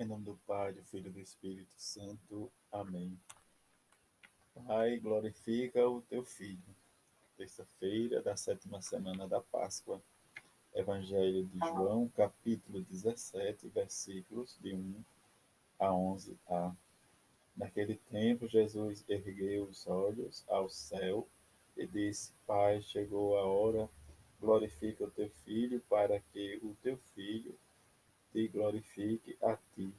Em nome do Pai, do Filho e do Espírito Santo. Amém. Pai, glorifica o teu Filho. Terça-feira da sétima semana da Páscoa. Evangelho de João, capítulo 17, versículos de 1 a 11a. Naquele tempo, Jesus ergueu os olhos ao céu e disse: Pai, chegou a hora, glorifica o teu filho, para que o teu filho te glorifique a ti.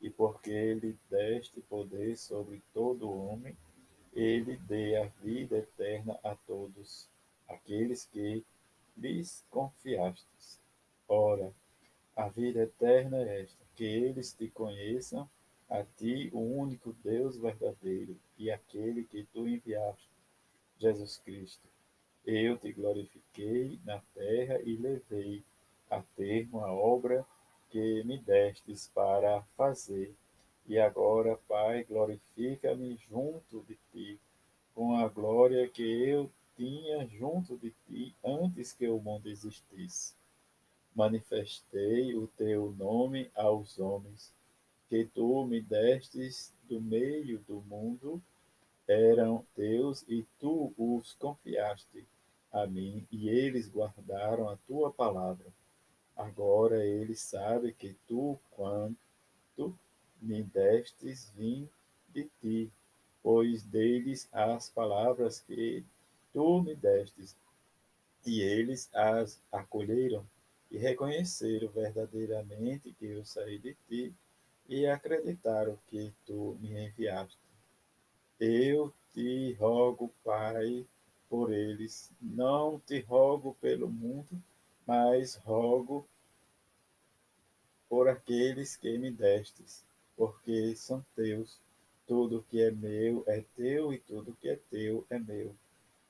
E porque ele deste poder sobre todo homem, ele dê a vida eterna a todos aqueles que lhes confiastes. Ora, a vida eterna é esta, que eles te conheçam, a ti, o único Deus verdadeiro, e aquele que tu enviaste, Jesus Cristo. Eu te glorifiquei na terra e levei a termo a obra que me destes para fazer. E agora, Pai, glorifica-me junto de ti, com a glória que eu tinha junto de ti antes que o mundo existisse. Manifestei o teu nome aos homens, que tu me destes do meio do mundo, eram teus e tu os confiaste a mim, e eles guardaram a tua palavra. Agora ele sabe que tu, quanto me destes, vim de ti, pois deles as palavras que tu me destes, e eles as acolheram e reconheceram verdadeiramente que eu saí de ti e acreditaram que tu me enviaste. Eu te rogo, Pai, por eles, não te rogo pelo mundo, mas rogo por aqueles que me destes, porque são teus. Tudo que é meu é teu, e tudo que é teu é meu.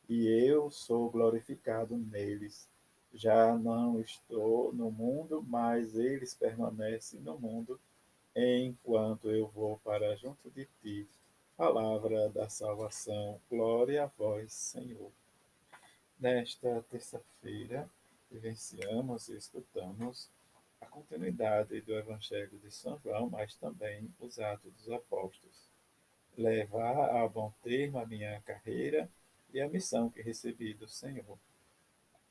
E eu sou glorificado neles. Já não estou no mundo, mas eles permanecem no mundo, enquanto eu vou para junto de ti. Palavra da salvação. Glória a vós, Senhor. Nesta terça-feira, vivenciamos e escutamos a continuidade do Evangelho de São João, mas também os Atos dos Apóstolos. Levar a bom termo a minha carreira e a missão que recebi do Senhor.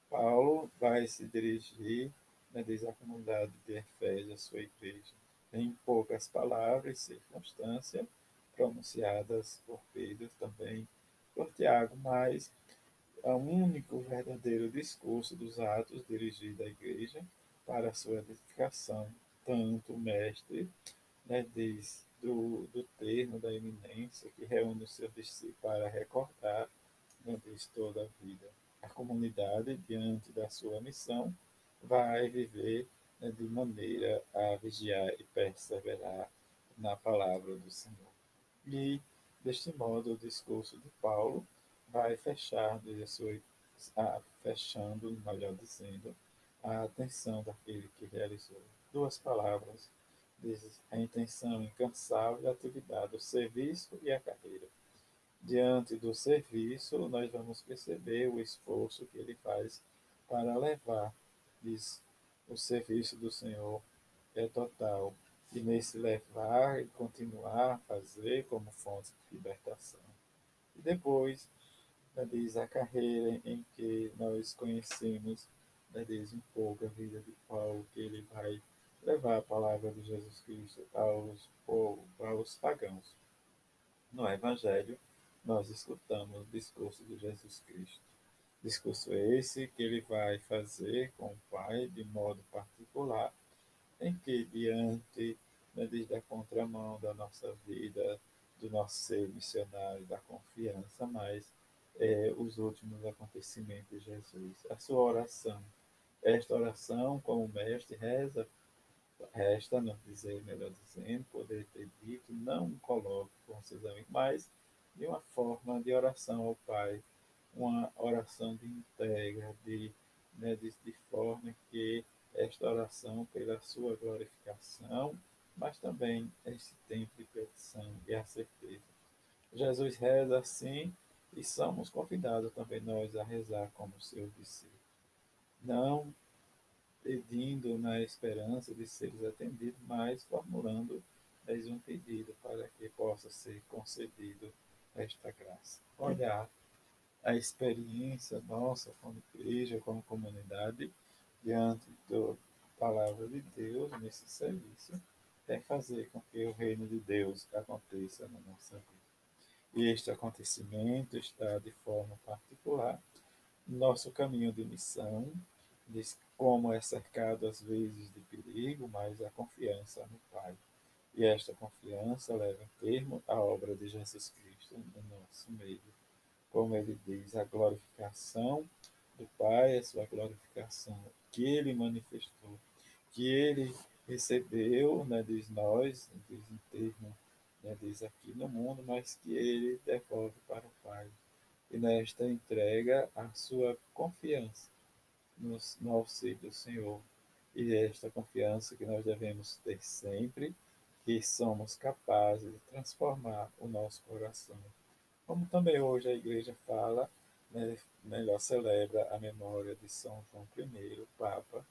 Paulo vai se dirigir, né, diz a comunidade de Efésios, a sua igreja, em poucas palavras e circunstâncias, pronunciadas por Pedro também, por Tiago, mas é o único verdadeiro discurso dos atos dirigido à igreja para sua edificação. Tanto o mestre né, diz do, do termo da eminência que reúne os seus discípulos para recordar né, diz toda a vida. A comunidade, diante da sua missão, vai viver né, de maneira a vigiar e perseverar na palavra do Senhor. E, deste modo, o discurso de Paulo vai fechar, sua, a, fechando, melhor dizendo, a atenção daquele que realizou. Duas palavras, diz a intenção incansável da atividade, o serviço e a carreira. Diante do serviço, nós vamos perceber o esforço que ele faz para levar, diz, o serviço do Senhor é total. E nesse levar e continuar a fazer como fonte de libertação. E depois, diz a carreira em que nós conhecemos, né, diz um pouco a vida de Paulo, que ele vai levar a palavra de Jesus Cristo aos aos pagãos. No Evangelho, nós escutamos o discurso de Jesus Cristo. Discurso esse que ele vai fazer com o Pai de modo particular, em que, diante né, da contramão da nossa vida, do nosso ser missionário, da confiança, mas é, os últimos acontecimentos de Jesus. A sua oração. Esta oração, como o mestre reza, resta não dizer, melhor dizendo, poder ter dito, não coloque com seus amigos, mas de uma forma de oração ao Pai, uma oração de entrega, de, né, de, de forma que esta oração, pela sua glorificação, mas também esse tempo de petição e a certeza. Jesus reza assim e somos convidados também nós a rezar como seus discípulos. Não pedindo na esperança de seres atendidos, mas formulando mais um pedido para que possa ser concedido esta graça. Olhar a experiência nossa como igreja, como comunidade, diante da palavra de Deus nesse serviço, é fazer com que o reino de Deus aconteça na nossa vida. Este acontecimento está de forma particular no nosso caminho de missão, diz como é cercado às vezes de perigo, mas a confiança no Pai. E esta confiança leva a termo a obra de Jesus Cristo no nosso meio. Como ele diz, a glorificação do Pai, a sua glorificação que ele manifestou, que ele recebeu, né, diz nós, diz em termo, né, diz aqui no mundo, mas que ele devolve para o Pai. E nesta entrega a sua confiança no, no auxílio do Senhor. E esta confiança que nós devemos ter sempre, que somos capazes de transformar o nosso coração. Como também hoje a igreja fala, né, melhor celebra a memória de São João I, Papa,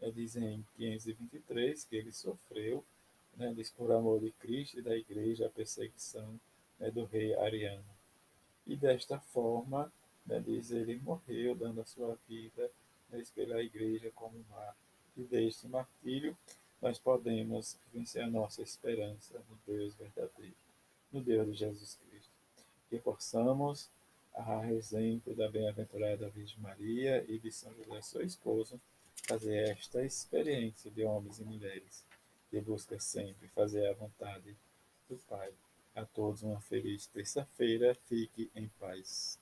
né, diz em 523 que ele sofreu, né, diz por amor de Cristo e da igreja, a perseguição né, do rei Ariano. E desta forma, né, diz ele morreu dando a sua vida né, pela igreja como mar. E deste martírio nós podemos vencer a nossa esperança no Deus verdadeiro, no Deus de Jesus Cristo. Que possamos, a exemplo da bem-aventurada Virgem Maria e de São José, seu esposo, fazer esta experiência de homens e mulheres que busca sempre fazer a vontade do Pai. A todos uma feliz terça-feira. Fique em paz.